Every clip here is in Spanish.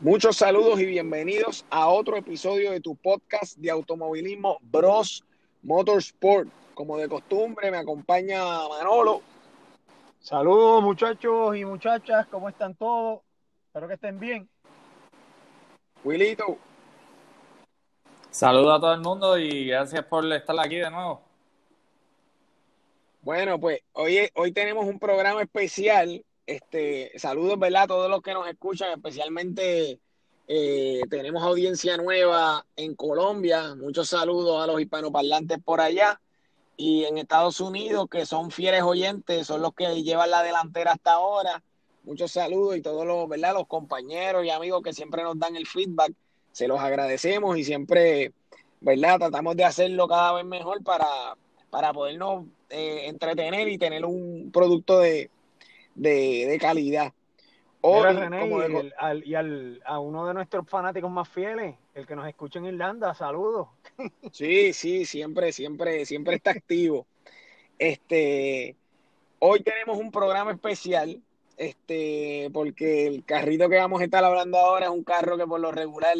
Muchos saludos y bienvenidos a otro episodio de tu podcast de automovilismo Bros Motorsport. Como de costumbre, me acompaña Manolo. Saludos muchachos y muchachas, ¿cómo están todos? Espero que estén bien. Wilito. Saludos a todo el mundo y gracias por estar aquí de nuevo. Bueno, pues hoy, hoy tenemos un programa especial este, saludos, ¿verdad? A todos los que nos escuchan, especialmente eh, tenemos audiencia nueva en Colombia. Muchos saludos a los hispanoparlantes por allá. Y en Estados Unidos, que son fieles oyentes, son los que llevan la delantera hasta ahora. Muchos saludos y todos los, ¿verdad? Los compañeros y amigos que siempre nos dan el feedback. Se los agradecemos y siempre, ¿verdad? Tratamos de hacerlo cada vez mejor para, para podernos eh, entretener y tener un producto de, de, calidad. Hoy, y, al, a uno de nuestros fanáticos más fieles, el que nos escucha en Irlanda, saludos. Sí, sí, siempre, siempre, siempre está activo. Este, hoy tenemos un programa especial, este, porque el carrito que vamos a estar hablando ahora es un carro que por lo regular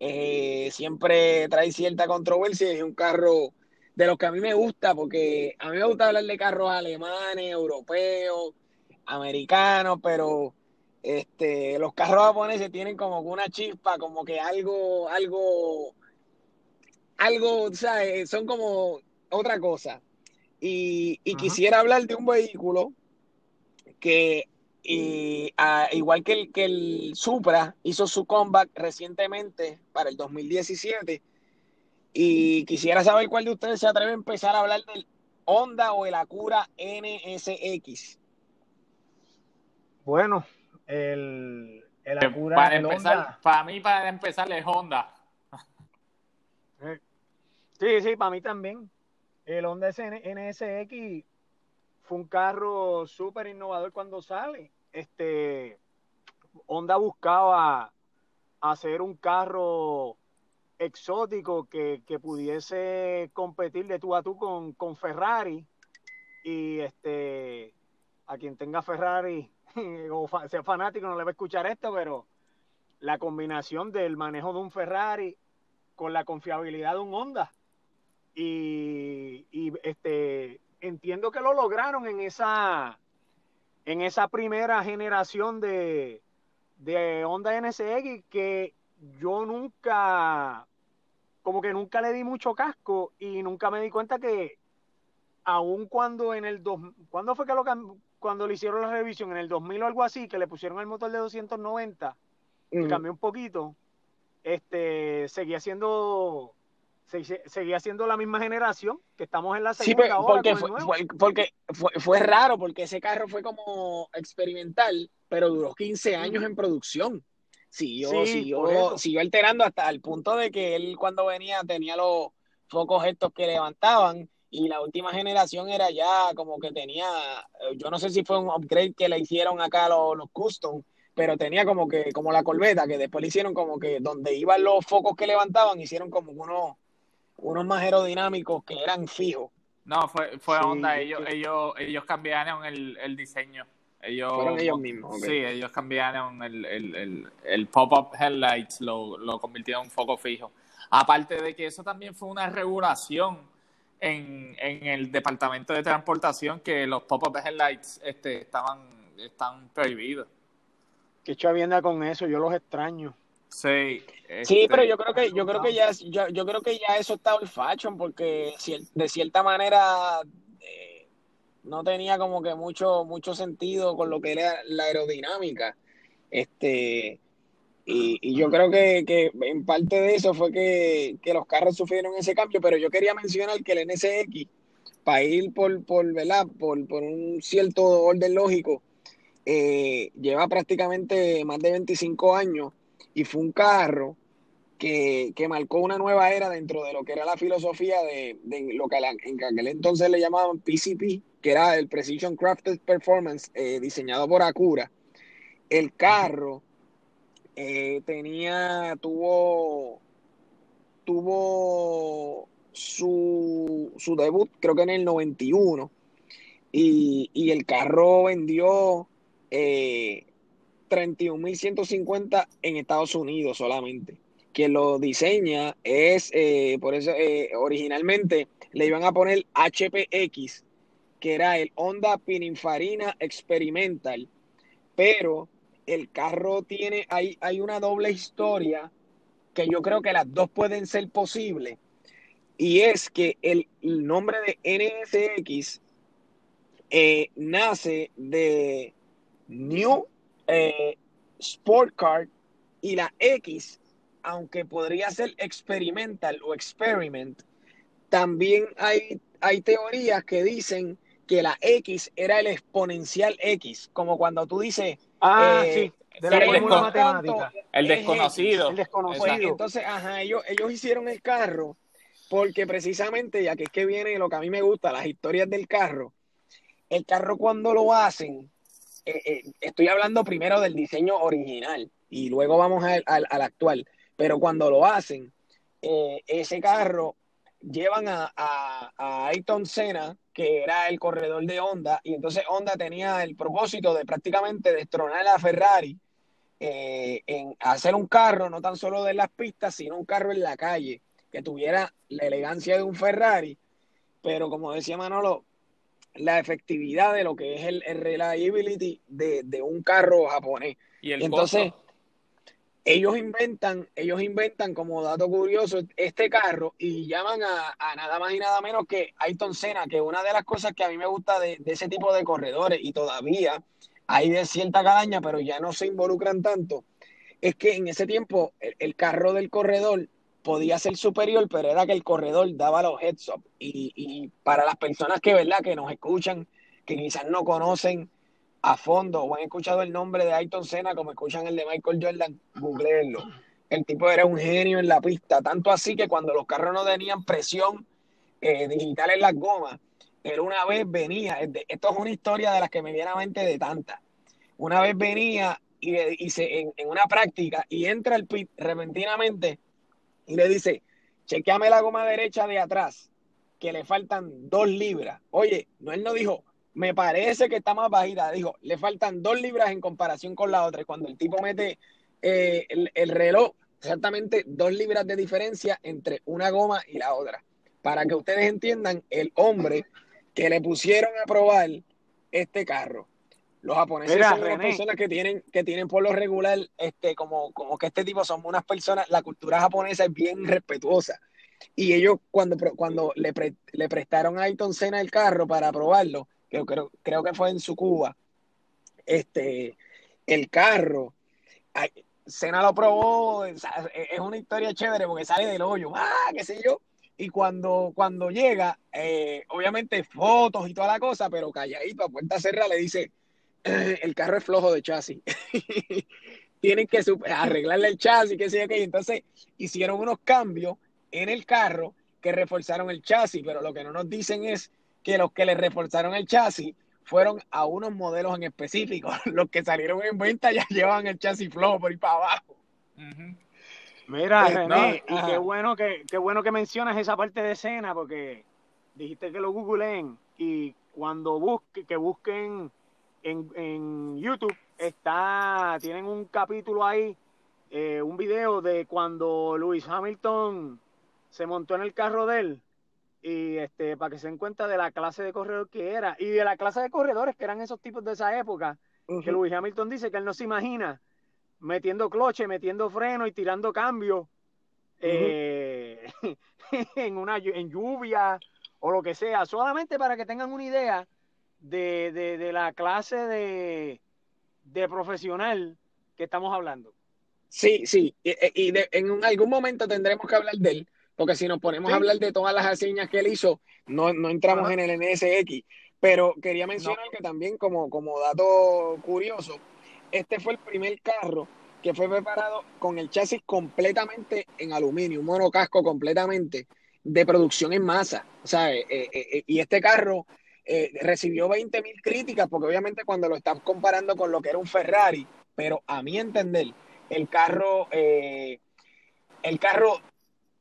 eh, siempre trae cierta controversia, es un carro de los que a mí me gusta, porque a mí me gusta hablar de carros alemanes, europeos, americanos, pero este, los carros japoneses tienen como una chispa, como que algo, algo, algo, o sea, eh, son como otra cosa. Y, quisiera hablar de un vehículo que, igual que el, que el Supra, hizo su comeback recientemente para el 2017. Y quisiera saber cuál de ustedes se atreve a empezar a hablar del Honda o el Acura NSX. Bueno, el, el Acura. Para, empezar, para mí, para empezar, es Honda. Sí, sí, para mí también. El Honda NSX fue un carro súper innovador cuando sale. Este, Honda buscaba hacer un carro exótico que, que, pudiese competir de tú a tú con, con Ferrari. Y este, a quien tenga Ferrari o sea fanático no le va a escuchar esto, pero la combinación del manejo de un Ferrari con la confiabilidad de un Honda. Y, este entiendo que lo lograron en esa en esa primera generación de, de Honda NSX que yo nunca como que nunca le di mucho casco y nunca me di cuenta que aun cuando en el dos, ¿cuándo fue que lo cuando le hicieron la revisión en el 2000 o algo así, que le pusieron el motor de 290, y cambió un poquito, este, seguía siendo seguía siendo la misma generación que estamos en la segunda sí, porque, fue, porque fue, raro porque ese carro fue como experimental pero duró 15 años en producción. Siguió, siguió, siguió alterando hasta el punto de que él cuando venía tenía los focos estos que levantaban y la última generación era ya como que tenía, eh, yo no sé si fue un upgrade que le hicieron acá los, los custom, pero tenía como que, como la corbeta, que después le hicieron como que donde iban los focos que levantaban, hicieron como unos, unos más aerodinámicos que eran fijos. No, fue, fue onda, ellos, ellos, ellos cambiaron el, el diseño. Ellos, Fueron ellos mismos. Sí, ellos cambiaron el, el, el, el pop-up headlights, lo, lo convirtieron en foco fijo. Aparte de que eso también fue una regulación en, en el departamento de transportación que los pop-up headlights este, estaban están prohibidos. Qué chavienda con eso, yo los extraño. Sí. Sí, pero yo creo que yo creo que ya yo, yo creo que ya eso está el fashion porque de cierta manera eh, no tenía como que mucho mucho sentido con lo que era la aerodinámica. Este y, yo creo que, en parte de eso fue que, los carros sufrieron ese cambio, pero yo quería mencionar que el NSX, para ir por, por, por, por un cierto orden lógico, eh, lleva prácticamente más de 25 años y fue un carro que, marcó una nueva era dentro de lo que era la filosofía de, lo que en aquel entonces le llamaban PCP, que era el Precision Crafted Performance, eh, diseñado por Acura. El carro eh, tenía, tuvo, tuvo su, su, debut creo que en el 91 y, y el carro vendió eh, 31.150 en Estados Unidos solamente. Quien lo diseña es, eh, por eso eh, originalmente le iban a poner HPX, que era el Honda Pininfarina Experimental, pero el carro tiene, hay, hay una doble historia que yo creo que las dos pueden ser posibles, y es que el, nombre de NSX eh, nace de New eh, Sport Car y la X, aunque podría ser experimental o experiment, también hay, hay teorías que dicen que la X era el exponencial X, como cuando tú dices... Ah, eh, sí, de la fórmula matemática. El desconocido. El desconocido. entonces, ajá, ellos, ellos hicieron el carro porque precisamente, ya que es que viene lo que a mí me gusta, las historias del carro, el carro cuando lo hacen, eh, eh, estoy hablando primero del diseño original y luego vamos al, actual, pero cuando lo hacen, ese carro llevan a, a, Ayrton Senna, que era el corredor de Honda, y entonces Honda tenía el propósito de prácticamente destronar a Ferrari eh, en hacer un carro, no tan solo de las pistas, sino un carro en la calle, que tuviera la elegancia de un Ferrari, pero como decía Manolo, la efectividad de lo que es el, reliability de, un carro japonés. Y el entonces, ellos inventan, ellos inventan como dato curioso este carro y llaman a, nada más y nada menos que Ayrton Senna, que una de las cosas que a mí me gusta de, ese tipo de corredores y todavía hay de cierta cadaña, pero ya no se involucran tanto, es que en ese tiempo el, carro del corredor podía ser superior, pero era que el corredor daba los heads up. Y, y para las personas que, ¿verdad? que nos escuchan, que quizás no conocen a fondo o han escuchado el nombre de Ayrton Senna como escuchan el de Michael Jordan, googleenlo. El tipo era un genio en la pista, tanto así que cuando los carros no tenían presión eh, digital en las gomas, él una vez venía, esto es una historia de las que me viene a mente de tantas. Una vez venía y, en, una práctica y entra el pit repentinamente y le dice, chequeame la goma derecha de atrás, que le faltan dos libras. Oye, no, él no dijo, me parece que está más bajita. Dijo, le faltan dos libras en comparación con la otra. Y cuando el tipo mete eh, el, reloj, exactamente dos libras de diferencia entre una goma y la otra. Para que ustedes entiendan el hombre que le pusieron a probar este carro. Los japoneses son unas personas que tienen, que tienen por lo regular, este, como, como que este tipo son unas personas, la cultura japonesa es bien respetuosa. Y ellos cuando, cuando le, le prestaron a Ayrton Senna el carro para probarlo, creo, creo, que fue en su Cuba, este, el carro, Cena lo probó, es una historia chévere porque sale del hoyo, ah, qué sé yo, y cuando, cuando llega, eh, obviamente fotos y toda la cosa, pero calladito, a puerta cerrada, le dice, eh, el carro es flojo de chasis. Tienen que arreglarle el chasis, qué sé yo, qué. Entonces hicieron unos cambios en el carro que reforzaron el chasis, pero lo que no nos dicen es que los que le reforzaron el chasis fueron a unos modelos en específico. Los que salieron en venta ya llevan el chasis flojo por ahí para abajo. Mira, pues, René, y qué bueno que qué bueno que mencionas esa parte de escena porque dijiste que lo googleen y cuando busque, que busquen en, en YouTube está tienen un capítulo ahí, eh, un video de cuando Luis Hamilton se montó en el carro de él y este para que se den cuenta de la clase de corredor que era y de la clase de corredores que eran esos tipos de esa época que Luis Hamilton dice que él no se imagina metiendo cloche, metiendo freno y tirando cambio eh, en una en lluvia o lo que sea, solamente para que tengan una idea de, de, la clase de, de, profesional que estamos hablando. Sí, sí, y, y en algún momento tendremos que hablar de él, porque si nos ponemos a hablar de todas las hazañas que él hizo, no, no entramos en el NSX. Pero quería mencionar que también, como, como dato curioso, este fue el primer carro que fue preparado con el chasis completamente en aluminio, un monocasco completamente de producción en masa. O sea, eh, eh, eh, y este carro recibió 20 mil críticas, porque obviamente cuando lo estás comparando con lo que era un Ferrari, pero a mi entender, el carro, el carro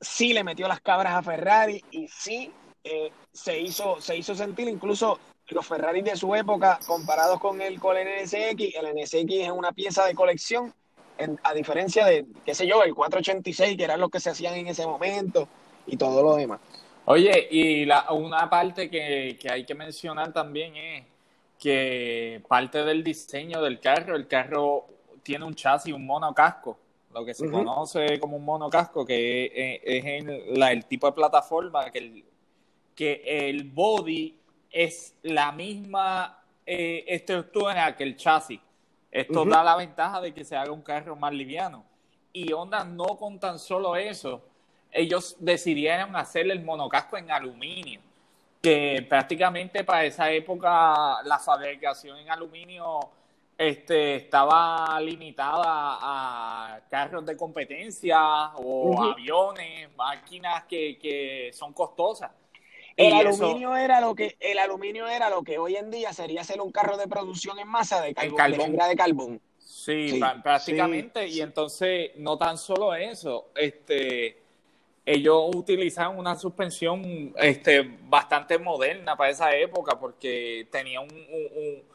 sí le metió las cabras a Ferrari y sí eh, se, hizo, se hizo sentir, incluso los Ferrari de su época comparados con el, con el NSX, el NSX es una pieza de colección, a diferencia de, qué sé yo, el 486, que eran los que se hacían en ese momento y todo lo demás. Oye, y la, una parte que, que hay que mencionar también es que parte del diseño del carro, el carro tiene un chasis, un monocasco, lo que se conoce como un monocasco, que es, en el tipo de plataforma que el, que el body es la misma eh, estructura que el chasis. Esto da la ventaja de que se haga un carro más liviano. Y Honda no con tan solo eso, ellos decidieron hacer el monocasco en aluminio, que prácticamente para esa época la fabricación en aluminio este, estaba limitada a carros de competencia o aviones, máquinas que, que son costosas. El aluminio era lo que el aluminio era lo que hoy en día sería hacer un carro de producción en masa de carbón, de, carbón. Sí, prácticamente. Y entonces, no tan solo eso, este, ellos utilizaban una suspensión este, bastante moderna para esa época porque tenía un, un,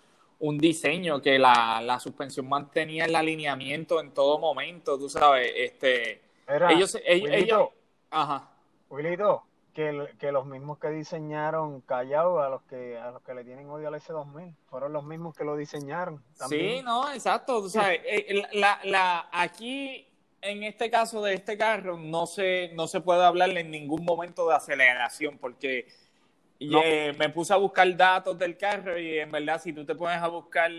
diseño que la, la, suspensión mantenía el alineamiento en todo momento, tú sabes. Este, ellos, ellos, ellos, ajá. Wilito, que, que, los mismos que diseñaron Callao, a los que a los que le tienen odio al S2000, fueron los mismos que lo diseñaron. Sí, no, exacto. O sea, eh, la, la, aquí, en este caso de este carro, no se, no se puede hablar en ningún momento de aceleración, porque eh, me puse a buscar datos del carro y en verdad, si tú te pones a buscar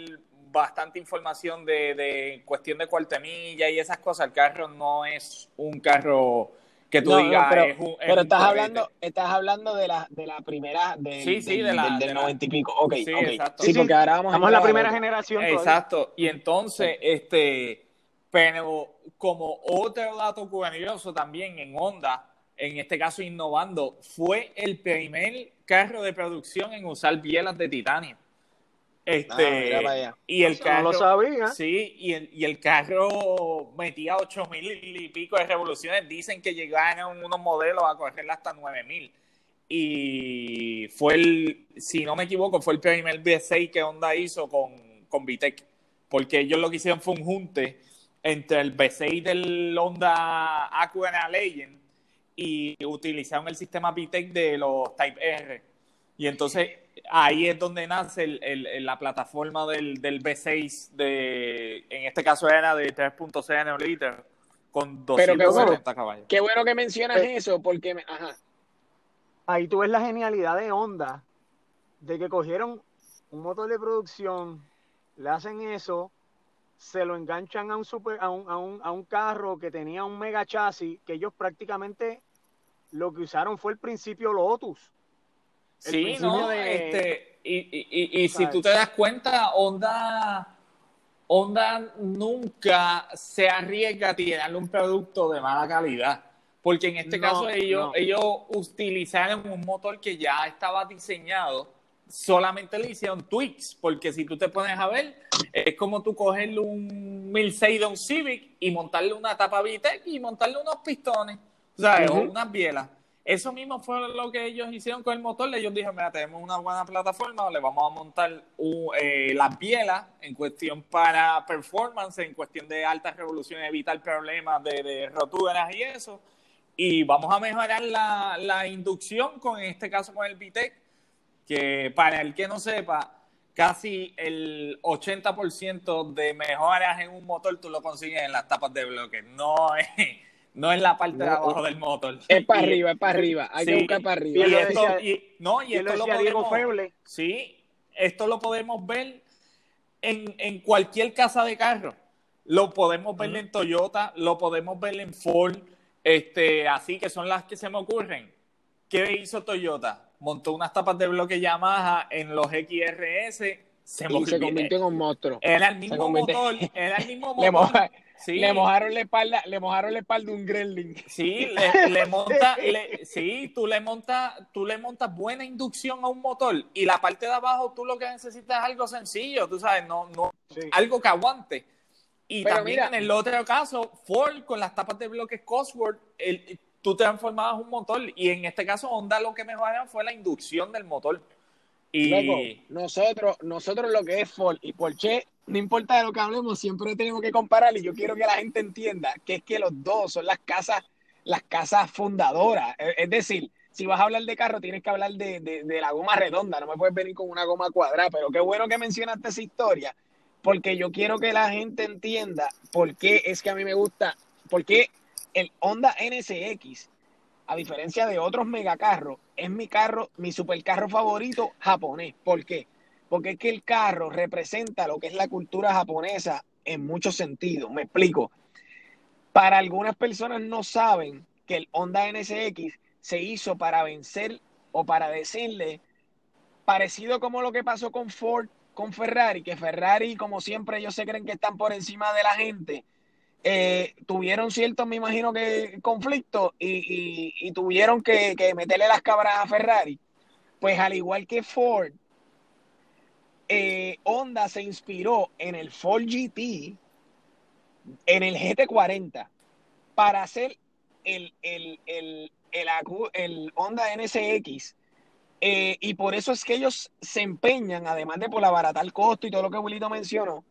bastante información de, de cuestión de cuartemilla y esas cosas, el carro no es un carro que tú digas pero, pero estás hablando estás hablando de la de la primera de, sí, sí, de la, del, noventa y pico. Ok sí, Exacto. sí, porque ahora vamos estamos en la primera generación exacto. Y entonces este pero como otro dato curioso también en Honda en este caso innovando fue el primer carro de producción en usar bielas de titanio este, ah, y el carro, lo sabía. Sí, y el, y el carro metía ocho mil y pico de revoluciones. Dicen que llegaron unos modelos a correr hasta nueve mil. Y fue el, si no me equivoco, fue el primer V6 que Honda hizo con, con Vitec. Porque ellos lo que hicieron fue un junte entre el V6 del Honda Acura Legend y utilizaron el sistema Vitec de los Type R. Y entonces ahí es donde nace el, la plataforma del, del B6, de, en este caso era de 3.6 neoliter, con 270 caballos. Qué bueno que mencionas eh, eso, porque... ajá. Ahí tú ves la genialidad de Honda, de que cogieron un motor de producción, le hacen eso, se lo enganchan a un, super, a un, a un, a un carro que tenía un mega chasis, que ellos prácticamente lo que usaron fue el principio Lotus. Sí, no, este, y, y, y, si tú te das cuenta, Honda, Honda nunca se arriesga a tirarle un producto de mala calidad. Porque en este caso ellos, ellos utilizaron un motor que ya estaba diseñado, solamente le hicieron tweaks, porque si tú te pones a ver, es como tú cogerle un 1006 de un Civic y montarle una tapa VTEC y montarle unos pistones, o sea, o unas bielas. Eso mismo fue lo que ellos hicieron con el motor. Ellos dijeron, mira, tenemos una buena plataforma, le vamos a montar eh, las bielas en cuestión para performance, en cuestión de altas revoluciones, evitar problemas de, de roturas y eso. Y vamos a mejorar la, la inducción, con en este caso con el VTEC, que para el que no sepa, casi el 80% de mejoras en un motor tú lo consigues en las tapas de bloque. No es no es la parte de abajo del motor. Es para arriba, es para arriba. Hay que buscar para arriba. Y, esto, no, y esto lo, podemos, Sí, esto lo podemos ver en, en, cualquier casa de carro. Lo podemos ver en Toyota, lo podemos ver en Ford, este, así que son las que se me ocurren. ¿Qué hizo Toyota? Montó unas tapas de bloque Yamaha en los XRS. Se, y se convirtió en un monstruo. Era el mismo motor, era el mismo motor. Le mojaron la espalda, le mojaron la espalda un gremlin. Sí, le, le monta, sí, tú le montas, tú le montas buena inducción a un motor y la parte de abajo tú lo que necesitas es algo sencillo, tú sabes, no, no, algo que aguante. Y también en el otro caso, Ford con las tapas de bloques Cosworth, el, tú transformabas un motor y en este caso Honda lo que mejoraron fue la inducción del motor. Y nosotros, nosotros lo que es Ford y Porsche, no importa de lo que hablemos, siempre tenemos que comparar y yo quiero que la gente entienda que es que los dos son las casas, las casas fundadoras. Es decir, si vas a hablar de carro, tienes que hablar de, de, la goma redonda, no me puedes venir con una goma cuadrada, pero qué bueno que mencionaste esa historia, porque yo quiero que la gente entienda por qué es que a mí me gusta, por qué el Honda NSX a diferencia de otros megacarros, es mi carro, mi supercarro favorito japonés. ¿Por qué? Porque es que el carro representa lo que es la cultura japonesa en muchos sentidos. Me explico. Para algunas personas no saben que el Honda NSX se hizo para vencer o para decirle, parecido como lo que pasó con Ford, con Ferrari, que Ferrari, como siempre, ellos se creen que están por encima de la gente eh, tuvieron ciertos, me imagino que, conflictos y, tuvieron que, meterle las cabras a Ferrari. Pues al igual que Ford, eh, Honda se inspiró en el Ford GT, en el GT40, para hacer el, el, el, el, Honda NSX. Eh, y por eso es que ellos se empeñan, además de por abaratar el costo y todo lo que Wilito mencionó,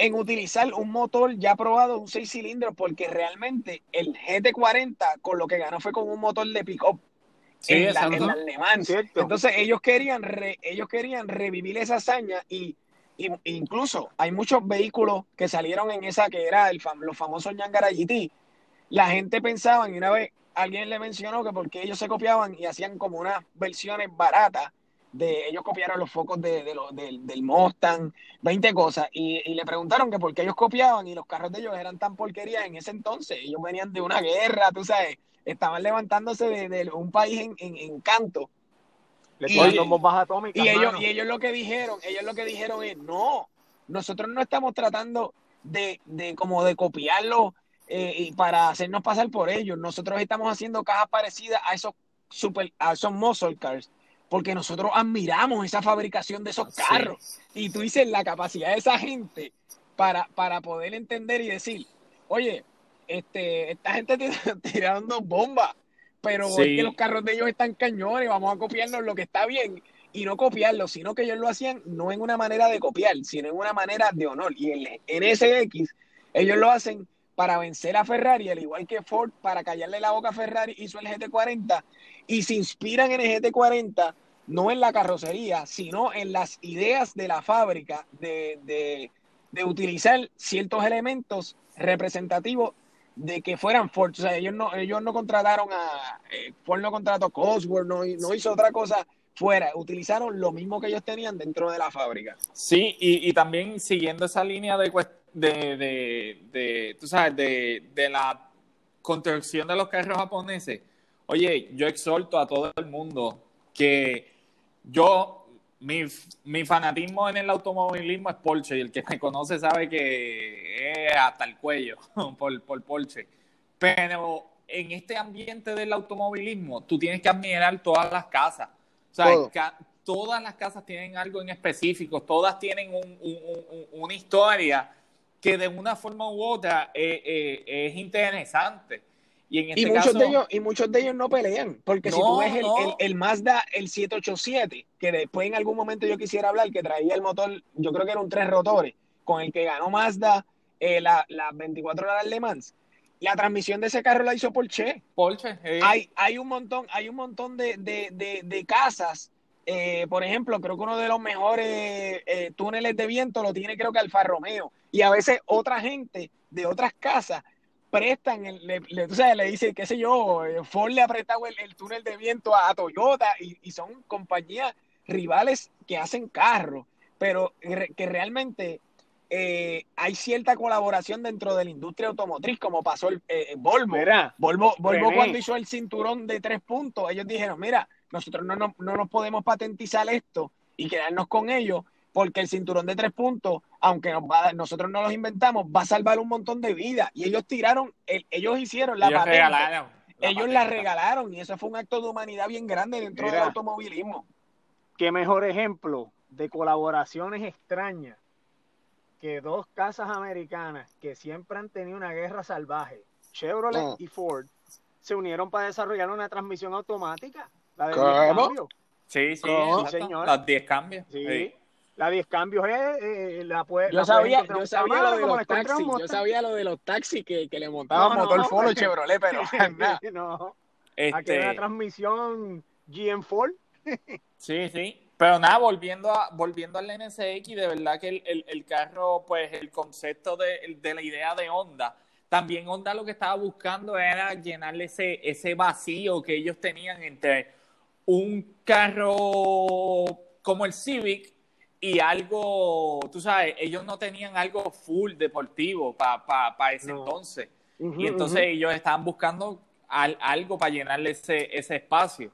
en utilizar un motor ya probado, un 6 cilindros, porque realmente el GT40 con lo que ganó fue con un motor de pick-up en, el alemán. Entonces ellos querían, ellos querían revivir esa hazaña y, incluso hay muchos vehículos que salieron en esa que era el los famosos Yangara GT. La gente pensaba, y una vez alguien le mencionó que porque ellos se copiaban y hacían como unas versiones baratas de ellos copiaron los focos de, del Mustang, 20 cosas, y, le preguntaron que por qué ellos copiaban y los carros de ellos eran tan porquerías en ese entonces. Ellos venían de una guerra, tú sabes, estaban levantándose de, un país en, en, canto. y, bombas atómicas. Y ellos, y ellos lo que dijeron, ellos lo que dijeron es, no, nosotros no estamos tratando de, de como de copiarlo eh, y para hacernos pasar por ellos. Nosotros estamos haciendo cajas parecidas a esos super, a esos muscle cars porque nosotros admiramos esa fabricación de esos carros. Y tú dices la capacidad de esa gente para, para poder entender y decir, oye, este, esta gente tirando bombas, pero es que los carros de ellos están cañones, vamos a copiarnos lo que está bien y no copiarlo, sino que ellos lo hacían no en una manera de copiar, sino en una manera de honor. Y en, en SX ellos lo hacen para vencer a Ferrari, al igual que Ford, para callarle la boca a Ferrari, hizo el GT40 y se inspiran en el GT40 no en la carrocería, sino en las ideas de la fábrica de, utilizar ciertos elementos representativos de que fueran Ford. O sea, ellos no, ellos no contrataron a. Eh, Ford no contrató Cosworth, no, no hizo otra cosa fuera. Utilizaron lo mismo que ellos tenían dentro de la fábrica. Sí, y, también siguiendo esa línea de, de, de, tú sabes, de, de la construcción de los carros japoneses. Oye, yo exhorto a todo el mundo que yo, mi, mi, fanatismo en el automovilismo es Porsche y el que me conoce sabe que es hasta el cuello por, por Porsche. Pero en este ambiente del automovilismo, tú tienes que admirar todas las casas. O sea, todas las casas tienen algo en específico, todas tienen un, una historia que de una forma u otra eh, eh, es interesante. Y, este muchos de ellos, y muchos de ellos no pelean, porque si tú ves el, el, Mazda, el 787, que después en algún momento yo quisiera hablar, que traía el motor, yo creo que eran tres rotores, con el que ganó Mazda eh, las 24 horas de Le Mans. La transmisión de ese carro la hizo Porsche. Porsche. Hay, hay un montón, hay un montón de, de, de, casas. Eh, por ejemplo, creo que uno de los mejores eh, túneles de viento lo tiene creo que Alfa Romeo. Y a veces otra gente de otras casas prestan, le, le, tú sabes, le dice, qué sé yo, eh, Ford le ha prestado el, túnel de viento a, Toyota y, son compañías rivales que hacen carros, pero que realmente eh, hay cierta colaboración dentro de la industria automotriz, como pasó el eh, Volvo. Volvo, Volvo cuando hizo el cinturón de tres puntos, ellos dijeron, mira, nosotros no, no, no nos podemos patentizar esto y quedarnos con ellos porque el cinturón de tres puntos, aunque nos va nosotros no los inventamos, va a salvar un montón de vidas. Y ellos tiraron, ellos hicieron la ellos ellos la regalaron y eso fue un acto de humanidad bien grande dentro del automovilismo. Qué mejor ejemplo de colaboraciones extrañas que dos casas americanas que siempre han tenido una guerra salvaje, Chevrolet ah. y Ford, se unieron para desarrollar una transmisión automática, la de cambio. Sí, sí, exacto. señor. Las 10 cambios. Sí. Sí. La 10 cambios es, eh, la puede, Yo la sabía, yo sabía lo de los taxis, yo sabía lo de los taxis que, que le montaban No, motor no, Polo porque- Chevrolet, pero nada. no, aquí hay Este, una transmisión GM Ford. Sí, sí. Pero nada, volviendo a, volviendo al NSX, de verdad que el, el- el carro, pues el concepto de, de la idea de Honda, también Honda lo que estaba buscando era llenarle ese, ese vacío que ellos tenían entre un carro como el Civic y algo, tú sabes, ellos no tenían algo full deportivo para ese No. entonces. Ujú, Y entonces ellos estaban buscando al- algo para llenarle ese, ese espacio.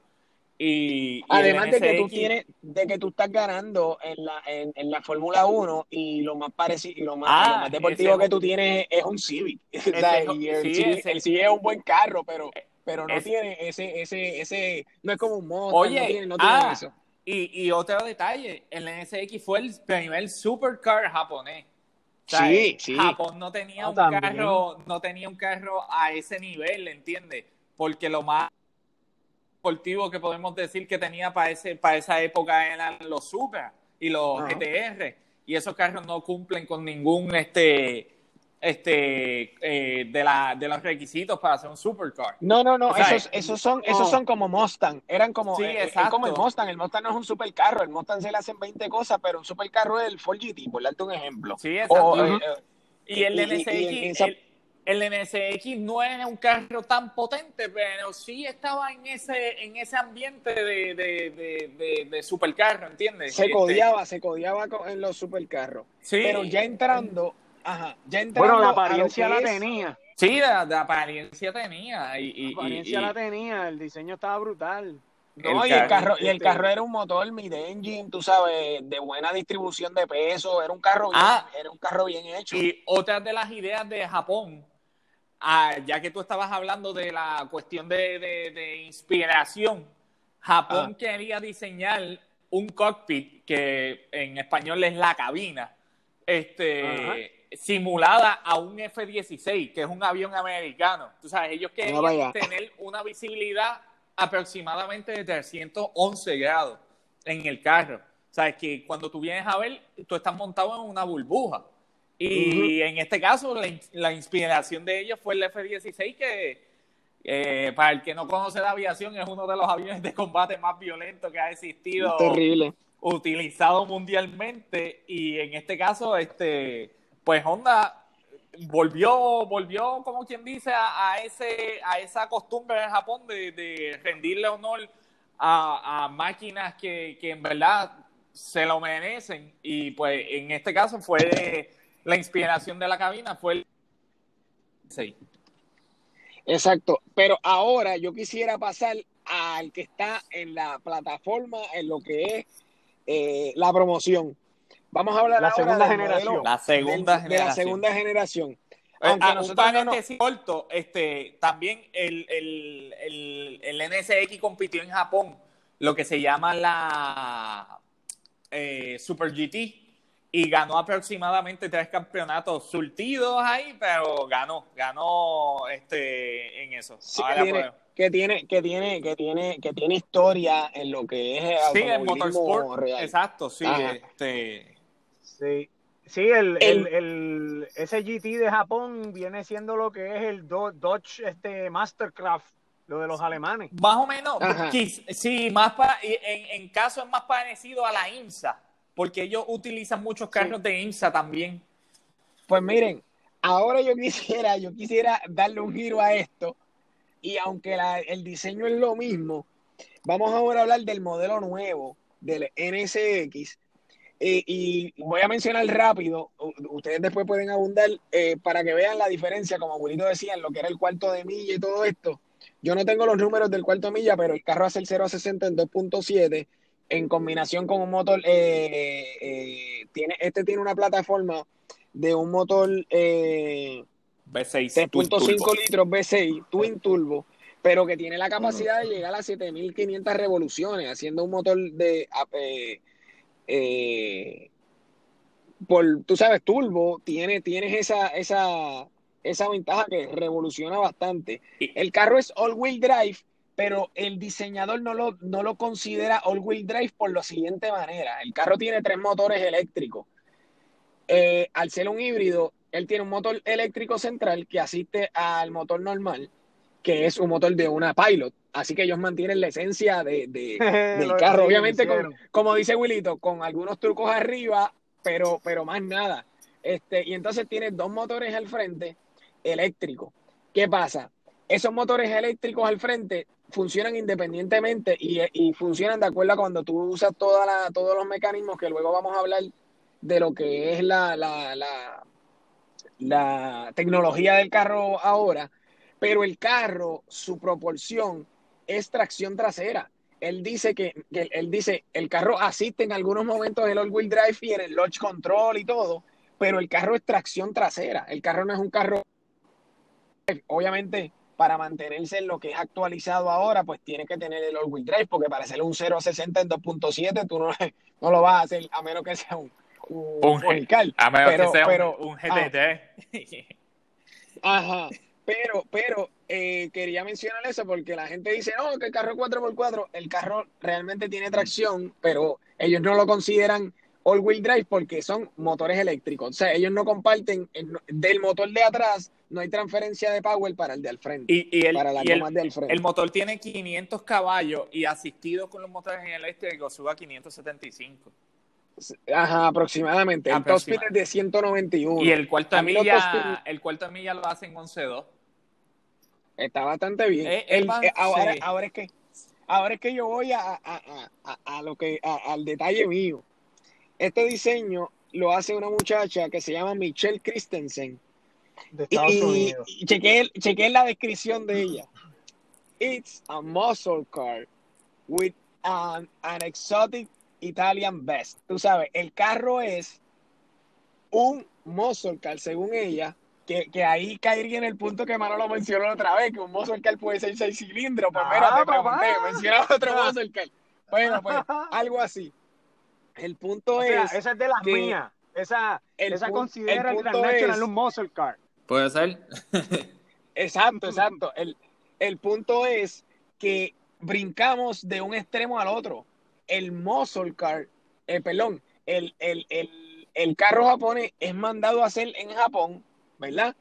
Y, y Además de que tú tienes, de que tú estás ganando en la, en, en la Fórmula 1 y lo más parecido y lo más, Ah, lo más deportivo ese- que tú tienes es un Civic. O sea, Ese- y el, sí, Civic, ese- el Civic es un buen carro, pero, pero no tiene ese, ese, ese, no es como un Mustang, Oye, no tiene, no tiene ah, eso. Y, y otro detalle, el NSX fue el primer supercar japonés. O sea, Sí, sí. Japón no tenía Ah, un también. carro, no tenía un carro a ese nivel, ¿entiendes? Porque lo más deportivo que podemos decir que tenía para ese, para esa época eran los Supra y los Ajá. GTR. Y esos carros no cumplen con ningún este este eh, de la de los requisitos para hacer un supercar. No, no, no, O sea, esos, esos son, esos son como Mustang, eran como, Sí, eh, es exacto. como el Mustang, el Mustang no es un supercarro, el Mustang se le hacen 20 cosas, pero un supercarro es el Ford GT, por darte un ejemplo. Sí, exacto. O, eh, eh, Y el Y- y- NSX, y en esa- el, el NSX no era un carro tan potente, pero sí estaba en ese, en ese ambiente de, de, de, de, de supercarro, ¿entiendes? se Este, codiaba, se codiaba con- en los supercarros. sí, Pero ya entrando, ajá, ya Bueno, la apariencia la es- tenía. sí, de, de apariencia tenía. Y, y- La apariencia y- la tenía, el diseño estaba brutal. No, el y el carro, y el este- carro era un motor mid-engine, tú sabes, de buena distribución de peso, era un carro bien, Ah. era un carro bien hecho. Y otra de las ideas de Japón, ah, ya que tú estabas hablando de la cuestión de, de- de inspiración, Japón Ah. quería diseñar un cockpit que en español es la cabina, este, simulada a un F-16, que es un avión americano. Tú sabes, ellos querían tener una visibilidad aproximadamente de 311 grados en el carro. O sea, es que cuando tú vienes a ver, tú estás montado en una burbuja. Y en este caso, la inspiración de ellos fue el F-16, que eh, para el que no conoce la aviación, es uno de los aviones de combate más violentos que ha existido, Terrible. utilizado mundialmente. Y en este caso, este, pues Honda volvió, volvió, como quien dice, a, a ese, a esa costumbre en Japón de, de rendirle honor a, máquinas que, que en verdad se lo merecen. Y pues en este caso fue la inspiración de la cabina, fue el sí. Exacto, pero ahora yo quisiera pasar al que está en la plataforma, en lo que es eh, la promoción. Vamos a hablar La ahora segunda del generación. modelo La segunda del- de la generación. segunda generación. Aunque un nosotros no nos- paréntesis corto, este, también el, el, el, el NSX compitió en Japón, lo que se llama la eh, Super GT, y ganó aproximadamente tres campeonatos surtidos ahí, pero ganó, ganó este en eso. Sí, Ahora que, tiene, pues, que tiene, que tiene, que tiene, que tiene historia en lo que es el sí, el motorsport, real. exacto, sí, Ajá. este, Sí, sí el, El- el, el- ese GT de Japón viene siendo lo que es el Do- Dodge este, Mastercraft, lo de los alemanes. Más o menos, sí, más pa- en, en caso es más parecido a la IMSA, porque ellos utilizan muchos carros de IMSA también. Pues miren, ahora yo quisiera, yo quisiera darle un giro a esto y aunque la- el diseño es lo mismo, vamos ahora a hablar del modelo nuevo del NSX eh, y voy a mencionar rápido, ustedes después pueden abundar eh, para que vean la diferencia, como abuelito decía, en lo que era el cuarto de milla y todo esto. Yo no tengo los números del cuarto de milla, pero el carro hace el 0 a 60 en 2.7 en combinación con un motor, eh, eh, tiene, este tiene una plataforma de un motor eh, V6 twin 3.5 turbo. litros V6 Twin Turbo, pero que tiene la capacidad de llegar a 7500 revoluciones, haciendo un motor de eh, por, tú sabes, turbo, tiene, tienes esa, esa, esa ventaja que revoluciona bastante. El carro es all-wheel drive, pero el diseñador no lo, no lo considera all-wheel drive por la siguiente manera. El carro tiene tres motores eléctricos. Eh, al ser un híbrido, él tiene un motor eléctrico central que asiste al motor normal, que es un motor de una Pilot. Así que ellos mantienen la esencia de, de, del carro. Obviamente, con, como dice Wilito, con algunos trucos arriba, pero, pero más nada. Este, y entonces tiene dos motores al frente eléctricos. ¿Qué pasa? Esos motores eléctricos al frente funcionan independientemente y, y, funcionan de acuerdo a cuando tú usas toda la, todos los mecanismos que luego vamos a hablar de lo que es la, la, la, la tecnología del carro ahora, pero el carro, su proporción es tracción trasera. Él dice que, que él dice, el carro asiste en algunos momentos en el all-wheel drive y en el launch control y todo, pero el carro es tracción trasera. El carro no es un carro, obviamente, para mantenerse en lo que es actualizado ahora, pues tiene que tener el all-wheel drive, porque para hacer un 0 a 60 en 2.7 tú no, no, lo vas a hacer a menos que sea un, un, un A menos pero, que sea pero, un, un GTT. Ah, ajá. Pero, pero eh, quería mencionar eso porque la gente dice, no, que el carro es 4x4, el carro realmente tiene tracción, pero ellos no lo consideran all-wheel drive porque son motores eléctricos. O sea, ellos no comparten el, del motor de atrás, no hay transferencia de power para el de al frente. Y, y, el, para la y el, de al frente. el, motor tiene 500 caballos y asistido con los motores eléctricos sube a 575. Ajá, aproximadamente. El top speed es de 191. Y el cuarto de milla, el cuarto de milla lo hace en 11.2. Está bastante bien. Eh, el, eh, ahora, sí. ahora, es que, ahora es que yo voy a, a, a, a lo que, al detalle mío. Este diseño lo hace una muchacha que se llama Michelle Christensen. De Estados y, Unidos. y chequeé, chequeé la descripción de ella. It's a muscle car with an, an exotic Italian best. Tú sabes, el carro es un muscle car, según ella, que, que, ahí caería en el punto que Manolo mencionó la otra vez, que un muscle car puede ser seis cilindros. Pues mira, Ah, te pregunté, papá. menciona otro muscle car. Bueno, pues algo así. El punto O sea, es. esa es de las mías. Esa, el esa considera el Transnational es- un muscle car. Puede ser. Exacto, exacto. El, el punto es que brincamos de un extremo al otro. El muscle car, eh, perdón, el, el, el, el carro japonés es mandado a hacer en Japón, ¿verdad?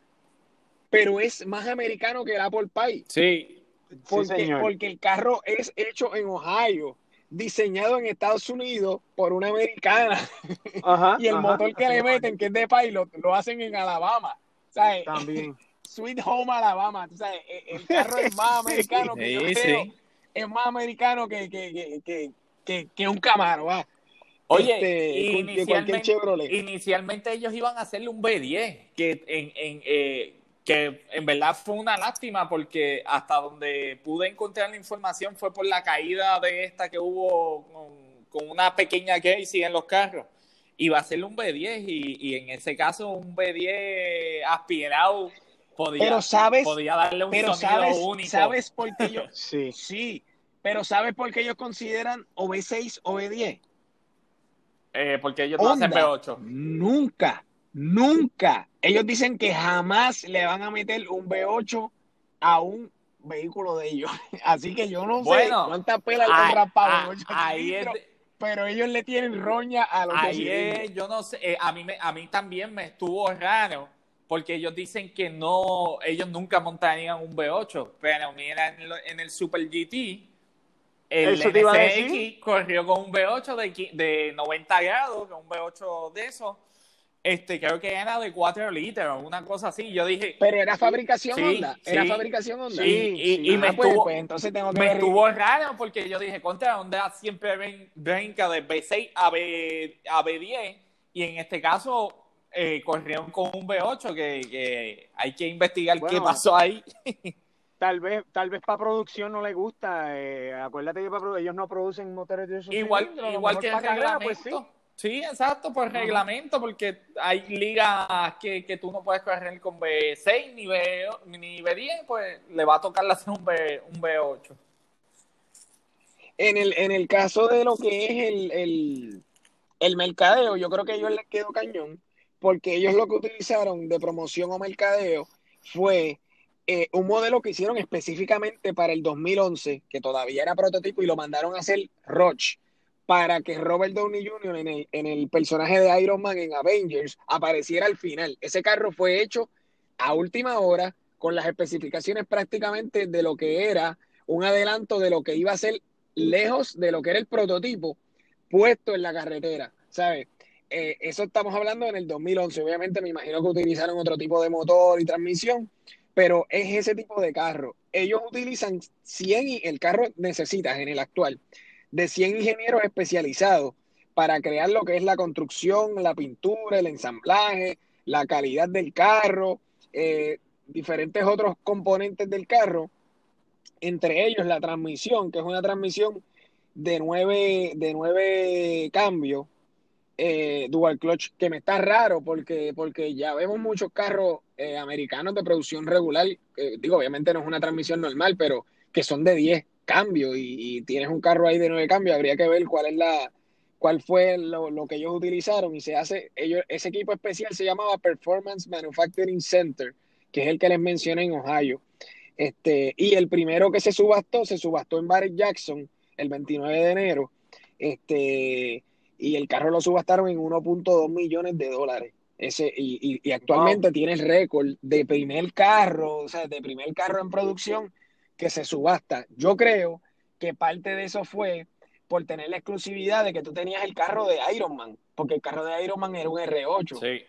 Pero es más americano que el Apple Pie. Sí. Porque, sí, señor. porque el carro es hecho en Ohio, diseñado en Estados Unidos por una americana. Ajá, Y el ajá, motor que le meten, que es de pilot, lo hacen en Alabama. ¿Sabes? También. Sweet Home Alabama. Sabes, e- el carro es más americano que yo Sí, creo. sí. Es más americano que, que, que, que, que, que un Camaro, va. Oye, Este, inicialmente, Chevrolet. inicialmente ellos iban a hacerle un B10, que en, en, eh, que en verdad fue una lástima porque hasta donde pude encontrar la información fue por la caída de esta que hubo con, con una pequeña Casey en los carros. Iba a hacerle un B10 y, y en ese caso un B10 aspirado podía, Pero sabes, podía darle un pero sonido sabes, único. ¿sabes por qué ellos, Sí. sí, pero ¿sabes por qué ellos consideran o B6 o B10? Eh, porque ellos no hacen Honda, B8. Nunca, nunca. Ellos dicen que jamás le van a meter un V8 a un vehículo de ellos. Así que yo no sé Bueno, cuántas pelas le raspado ah, ahí es de- pero ellos le tienen roña a los Ahí es, yo no sé, eh, a, mí me, a mí también me estuvo raro, porque ellos dicen que no, ellos nunca montarían un V8, pero mira en, lo- en el Super GT, el NSX corrió con un V8 de, de 90 grados, con un V8 de eso, este, creo que era de 4 litros, una cosa así, yo dije, Pero era fabricación Sí, Honda, era sí, fabricación Honda. sí, y, y me pues, estuvo, pues, entonces tengo que me ver- estuvo raro porque yo dije, contra Honda siempre brin- brinca de B6 a, B, a B10 y en este caso eh, corrieron con un B8 que, que hay que investigar Bueno, qué pasó ahí. Tal vez, tal vez para producción no le gusta. eh, acuérdate que para ellos no producen motores de esos igual cilindros, igual que el para carrera, reglamento. pues sí. sí. exacto, por reglamento, porque hay ligas que, que tú no puedes correr con B6 ni, B, ni B10, pues le va a tocar hacer un, B, un B8. En el, en el caso de lo que es el, el, el mercadeo, yo creo que a ellos les quedó cañón, porque ellos lo que utilizaron de promoción o mercadeo fue eh, un modelo que hicieron específicamente para el 2011, que todavía era prototipo, y lo mandaron a hacer Roche para que Robert Downey Jr. En el, en el personaje de Iron Man en Avengers apareciera al final. Ese carro fue hecho a última hora con las especificaciones prácticamente de lo que era un adelanto de lo que iba a ser lejos de lo que era el prototipo puesto en la carretera, ¿sabes? Eh, eso estamos hablando en el 2011. Obviamente me imagino que utilizaron otro tipo de motor y transmisión, pero es ese tipo de carro. Ellos utilizan 100 y el carro necesita en el actual de 100 ingenieros especializados para crear lo que es la construcción, la pintura, el ensamblaje, la calidad del carro, eh, diferentes otros componentes del carro, entre ellos la transmisión, que es una transmisión de nueve, de nueve cambios, eh, dual clutch, que me está raro porque, porque ya vemos muchos carros eh, americanos de producción regular, digo, obviamente no es una transmisión normal, pero que son de 10 cambios y, tienes un carro ahí de 9 cambios, habría que ver cuál es la cuál fue lo, lo, que ellos utilizaron y se hace, ellos, ese equipo especial se llamaba Performance Manufacturing Center, que es el que les mencioné en Ohio. Este, y el primero que se subastó, se subastó en Barrett Jackson el 29 de enero. Este, y el carro lo subastaron en 1.2 millones de dólares. Ese, y, y, actualmente tiene el récord de primer carro, o sea, de primer carro en producción que se subasta. Yo creo que parte de eso fue por tener la exclusividad de que tú tenías el carro de Iron Man, porque el carro de Iron Man era un R8. Sí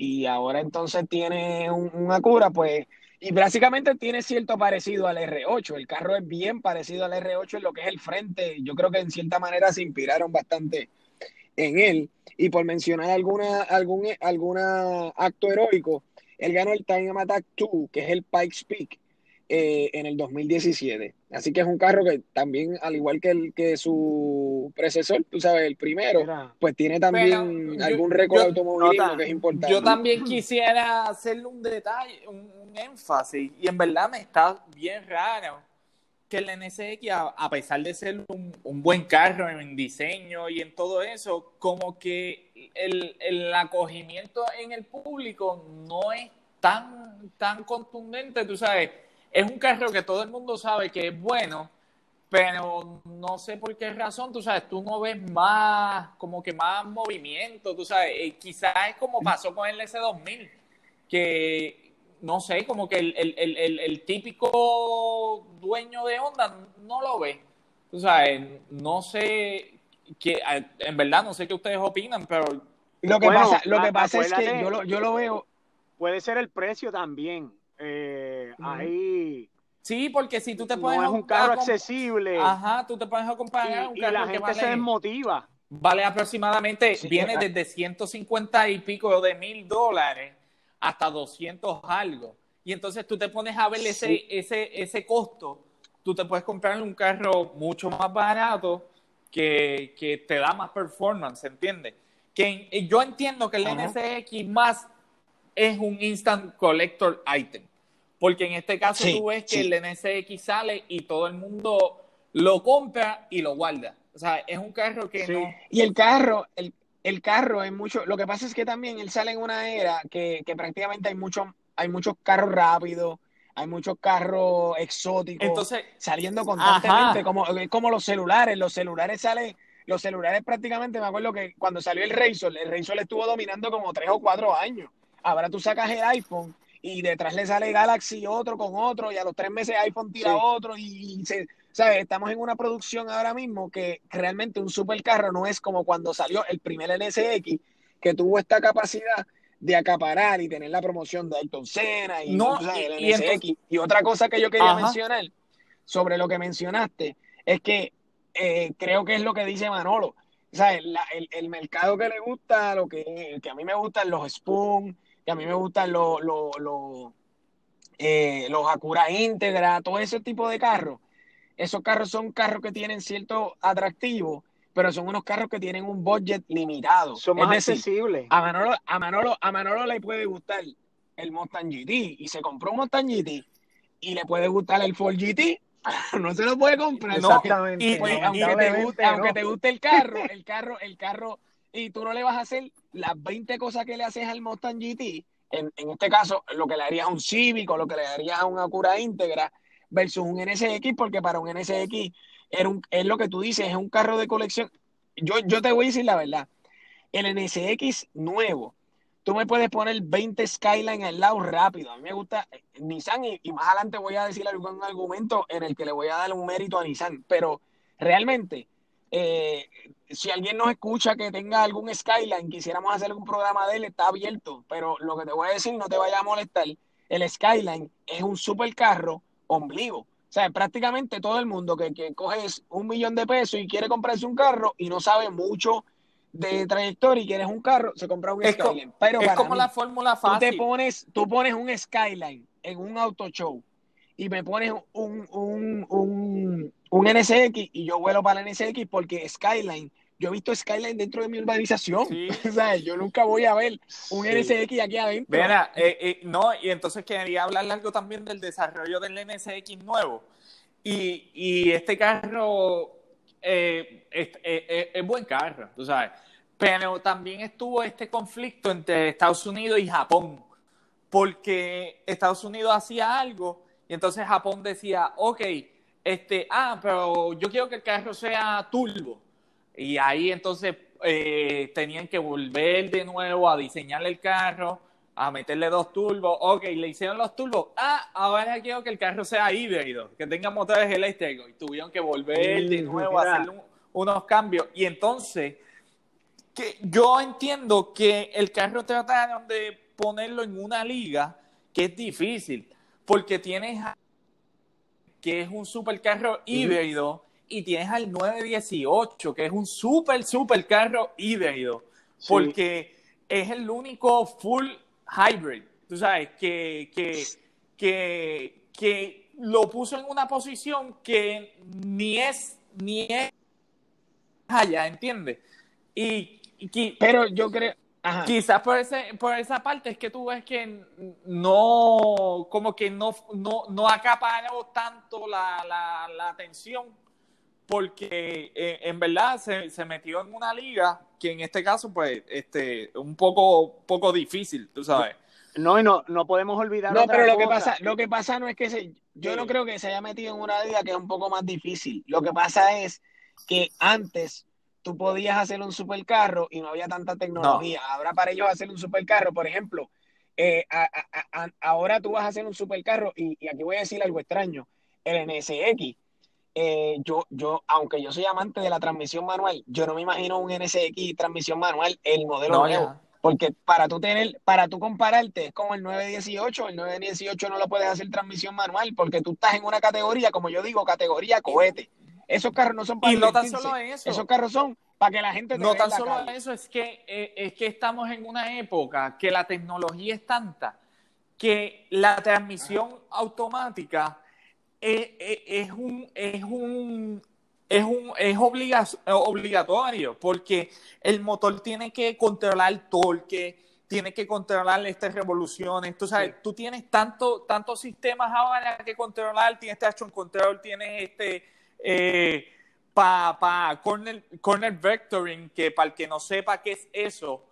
y ahora entonces tiene una cura, pues, y básicamente tiene cierto parecido al R8. El carro es bien parecido al R8 en lo que es el frente. Yo creo que en cierta manera se inspiraron bastante en él. Y por mencionar alguna, algún alguna acto heroico, él ganó el Time Attack 2, que es el Pikes Peak, eh, en el 2017. Así que es un carro que también, al igual que, el, que su predecesor, tú sabes, el primero, pues tiene también algún récord automovilismo que es importante. Yo también quisiera hacerle un detalle, un, énfasis, y en verdad me está bien raro que el NSX, a, pesar de ser un, buen carro en diseño y en todo eso, como que el, el acogimiento en el público no es tan, tan contundente, tú sabes. Es un carro que todo el mundo sabe que es bueno, pero no sé por qué razón, tú sabes, tú no ves más, como que más movimiento, tú sabes, eh, quizás es como pasó con el S2000, que no sé, como que el, típico dueño de Honda no lo ve, tú sabes, no sé, que, en verdad no sé qué ustedes opinan, pero... Lo que pasa, lo que pasa es que yo lo, yo lo veo... Puede ser el precio también eh, ahí. Sí, porque si tú te pones. No es un carro accesible. Ajá, tú te pones a comparar y, un carro y la gente se desmotiva. Vale aproximadamente, viene desde 150 y pico de mil dólares hasta 200 algo. Y entonces tú te pones a ver ese, ese, ese costo. Tú te puedes comprar un carro mucho más barato que, que te da más performance, ¿entiendes? Que yo entiendo que el NSX más es un instant collector item. Porque en este caso tú ves que el NSX sale y todo el mundo lo compra y lo guarda. O sea, es un carro que no. Y el carro, el, el, carro es mucho. Lo que pasa es que también él sale en una era que, que prácticamente hay, mucho, hay muchos carros rápidos, hay muchos carros exóticos Entonces, saliendo constantemente, como, como los celulares. Los celulares salen. Los celulares prácticamente, me acuerdo que cuando salió el Razor, el Razor le estuvo dominando como tres o cuatro años. Ahora tú sacas el iPhone y detrás le sale Galaxy otro con otro y a los tres meses iPhone tira otro y, se, ¿sabes? Estamos en una producción ahora mismo que realmente un supercarro no es como cuando salió el primer NSX que tuvo esta capacidad de acaparar y tener la promoción de Ayrton Senna y, no, el NSX. Y, otra cosa que yo quería mencionar sobre lo que mencionaste es que eh, creo que es lo que dice Manolo. Sea, el, el, mercado que le gusta, lo que, que a mí me gustan los Spoon, que a mí me gustan los, los, eh, los, Acura íntegra, todo ese tipo de carros. Esos carros son carros que tienen cierto atractivo, pero son unos carros que tienen un budget limitado. Son más accesibles. A Manolo, a, Manolo, a Manolo le puede gustar el Mustang GT y se compró un Mustang GT y le puede gustar el Ford GT, no se lo puede comprar. Exactamente. Pues, aunque, te guste, aunque te guste el carro, el carro, el carro y tú no le vas a hacer las 20 cosas que le haces al Mustang GT en, en, este caso, lo que le harías a un Civic o lo que le harías a una cura íntegra versus un NSX, porque para un NSX era un, es lo que tú dices, es un carro de colección. Yo, yo te voy a decir la verdad, el NSX nuevo, tú me puedes poner 20 Skyline al lado rápido. A mí me gusta eh, Nissan y, más adelante voy a decir algún argumento en el que le voy a dar un mérito a Nissan, pero realmente eh, si alguien nos escucha que tenga algún Skyline, quisiéramos hacer algún programa de él, está abierto. Pero lo que te voy a decir, no te vaya a molestar. El Skyline es un supercarro ombligo. O sea, prácticamente todo el mundo que, que coge un millón de pesos y quiere comprarse un carro y no sabe mucho de trayectoria y quieres un carro, se compra un Skyline. Pero es como la fórmula fácil. Tú te pones, tú pones un Skyline en un auto show y me pones un, un, un, un NSX y yo vuelo para el NSX porque Skyline, yo he visto Skyline dentro de mi urbanización. o sea, yo nunca voy a ver un NSX aquí adentro. Mira, eh, eh, no, y entonces quería hablar algo también del desarrollo del NSX nuevo. Y, y este carro eh, es, es, es, buen carro, tú sabes. Pero también estuvo este conflicto entre Estados Unidos y Japón, porque Estados Unidos hacía algo y entonces Japón decía, ok, este, ah, pero yo quiero que el carro sea turbo. Y ahí entonces eh, tenían que volver de nuevo a diseñar el carro, a meterle dos turbos. Ok, le hicieron los turbos. Ah, ahora quiero que el carro sea híbrido, que tenga motores eléctricos. Y tuvieron que volver de nuevo a hacer unos cambios. Y entonces, que yo entiendo que el carro trataron de ponerlo en una liga que es difícil, porque tienes que es un supercarro híbrido, y tienes al 918, que es un super, super carro híbrido, porque es el único full hybrid, tú sabes, que, que, que, que lo puso en una posición que ni es, ni es allá, ¿entiendes? Y, y, pero yo creo, Quizás por, ese, por esa parte es que tú ves que no, como que no, no, no acaparó tanto la, la, la atención, porque eh, en verdad se, se, metió en una liga que en este caso, pues, este, un poco, poco difícil, tú sabes. No, y no, no podemos olvidar. No, pero lo que pasa, lo que pasa no es que se, yo no creo que se haya metido en una liga que es un poco más difícil. Lo que pasa es que antes tú podías hacer un supercarro y no había tanta tecnología. Ahora para ellos hacer un supercarro, por ejemplo, eh, a, a, a, ahora tú vas a hacer un supercarro y, y, aquí voy a decir algo extraño, el NSX. Eh, yo, yo, aunque yo soy amante de la transmisión manual, yo no me imagino un NSX transmisión manual, el modelo no, nuevo. Ya. Porque para tú tener, para tú compararte, es como el 918, el 918 no lo puedes hacer transmisión manual, porque tú estás en una categoría, como yo digo, categoría cohete. Esos carros no son para Y no tan solo eso. Esos carros son para que la gente No tan solo calle. eso, es que, eh, es que estamos en una época que la tecnología es tanta que la transmisión Ajá. automática es, es, es, un, es un es, un, es obliga, obligatorio porque el motor tiene que controlar torque, tiene que controlar estas revoluciones. Tú sabes, sí. tú tienes tanto, tantos sistemas ahora que controlar, tienes traction control, tienes este eh, para pa corner, corner vectoring, que para el que no sepa qué es eso,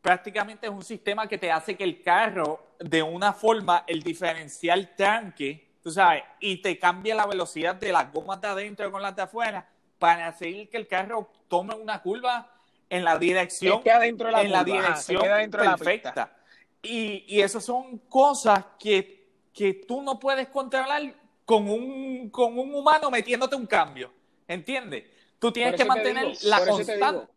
prácticamente es un sistema que te hace que el carro, de una forma, el diferencial tranque, tú sabes, y te cambia la velocidad de las gomas de adentro con las de afuera para hacer que el carro tome una curva en la dirección, es adentro la en la dirección perfecta. La y, y esas son cosas que, que tú no puedes controlar con un, con un humano metiéndote un cambio. ¿Entiendes? Tú tienes que mantener digo, la constante.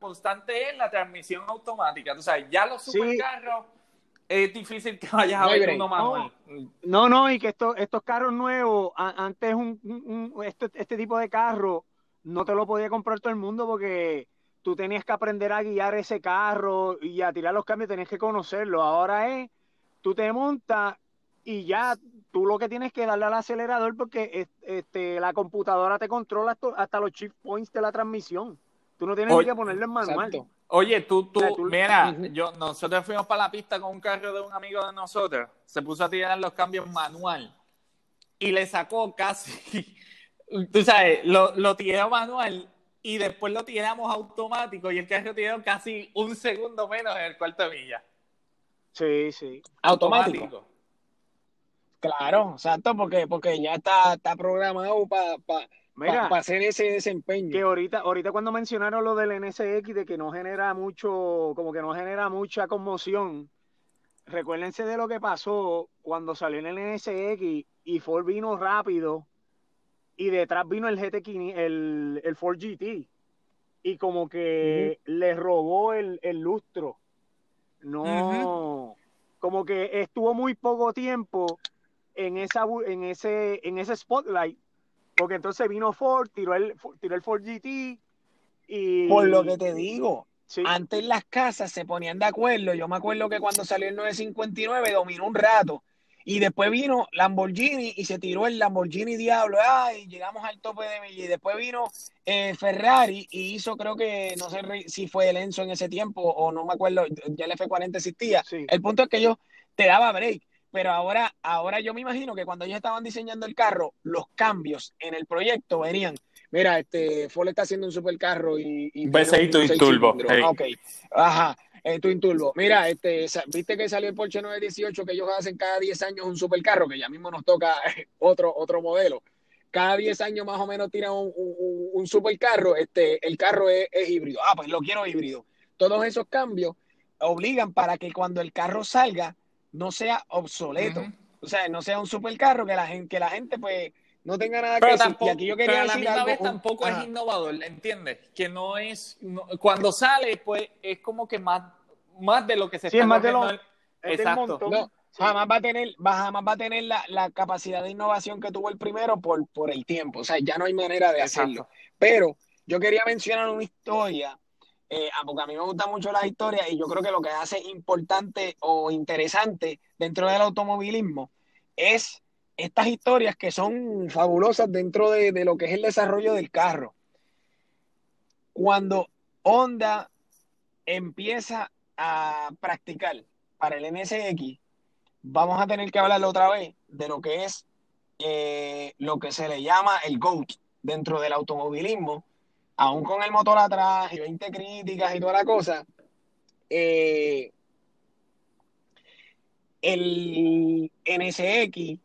Constante es la transmisión automática. Tú sabes, ya los supercarros sí. Es difícil que vayas a ver uno manual. No, no, y que estos, estos carros nuevos, antes un, este, este tipo de carro no te lo podía comprar todo el mundo porque tú tenías que aprender a guiar ese carro y a tirar los cambios, tenías que conocerlo. Ahora es, tú te montas y ya tú lo que tienes que darle al acelerador porque este, la computadora te controla hasta, los chip points de la transmisión. Tú no tienes Oye, que ponerle en manual. Exacto. Oye, tú, tú, mira, yo, nosotros fuimos para la pista con un carro de un amigo de nosotros, se puso a tirar los cambios manual y le sacó casi, tú sabes, lo, lo tiró manual y después lo tiramos automático y el carro tiró casi un segundo menos en el cuarto de milla. Sí, sí. Automático. Claro, exacto, porque, porque ya está, está programado para para hacer ese desempeño. Que ahorita, ahorita cuando mencionaron lo del NSX de que no genera mucho, como que no genera mucha conmoción, recuérdense de lo que pasó cuando salió el NSX y Ford vino rápido y detrás vino el GT el, el Ford GT y como que le robó el, lustro. No, como que estuvo muy poco tiempo en esa en ese en ese spotlight porque entonces vino Ford, tiró el, tiró el Ford GT y... Por lo que te digo, antes las casas se ponían de acuerdo. Yo me acuerdo que cuando salió el 959 dominó un rato. Y después vino Lamborghini y se tiró el Lamborghini Diablo. Ay, llegamos al tope de. Y después vino eh, Ferrari y hizo, creo que, no sé si fue el Enzo en ese tiempo o no me acuerdo, ya el F40 existía. El punto es que yo te daba break pero ahora, ahora yo me imagino que cuando ellos estaban diseñando el carro, los cambios en el proyecto venían. Mira, este Ford está haciendo un supercarro y. y V6 Twin Turbo. Ok. Ajá. Eh, Twin Turbo. Mira, este, viste que salió el Porsche 918 que ellos hacen cada 10 años un supercarro, que ya mismo nos toca otro, otro modelo. Cada 10 años más o menos tiran un, un, supercarro, este, el carro es, es híbrido. Ah, pues lo quiero híbrido. Todos esos cambios obligan para que cuando el carro salga, no sea obsoleto. O sea, no sea un supercarro que la gente, que la gente pues no tenga nada que decir. Y aquí yo quería pero a la misma vez tampoco es innovador, ¿entiendes? Que no es, cuando sale, pues es como que más, más de lo que se sí, está más de lo, Exacto. Jamás va a tener, jamás va a tener la, capacidad de innovación que tuvo el primero por, por el tiempo. O sea, ya no hay manera de hacerlo. Pero yo quería mencionar una historia eh, ah, porque a mí me gustan mucho las historias y yo creo que lo que hace importante o interesante dentro del automovilismo es estas historias que son fabulosas dentro de, lo que es el desarrollo del carro. Cuando Honda empieza a practicar para el NSX, vamos a tener que hablar otra vez de lo que es eh, lo que se le llama el GOAT dentro del automovilismo, aún con el motor atrás y 20 críticas y toda la cosa, eh, el NSX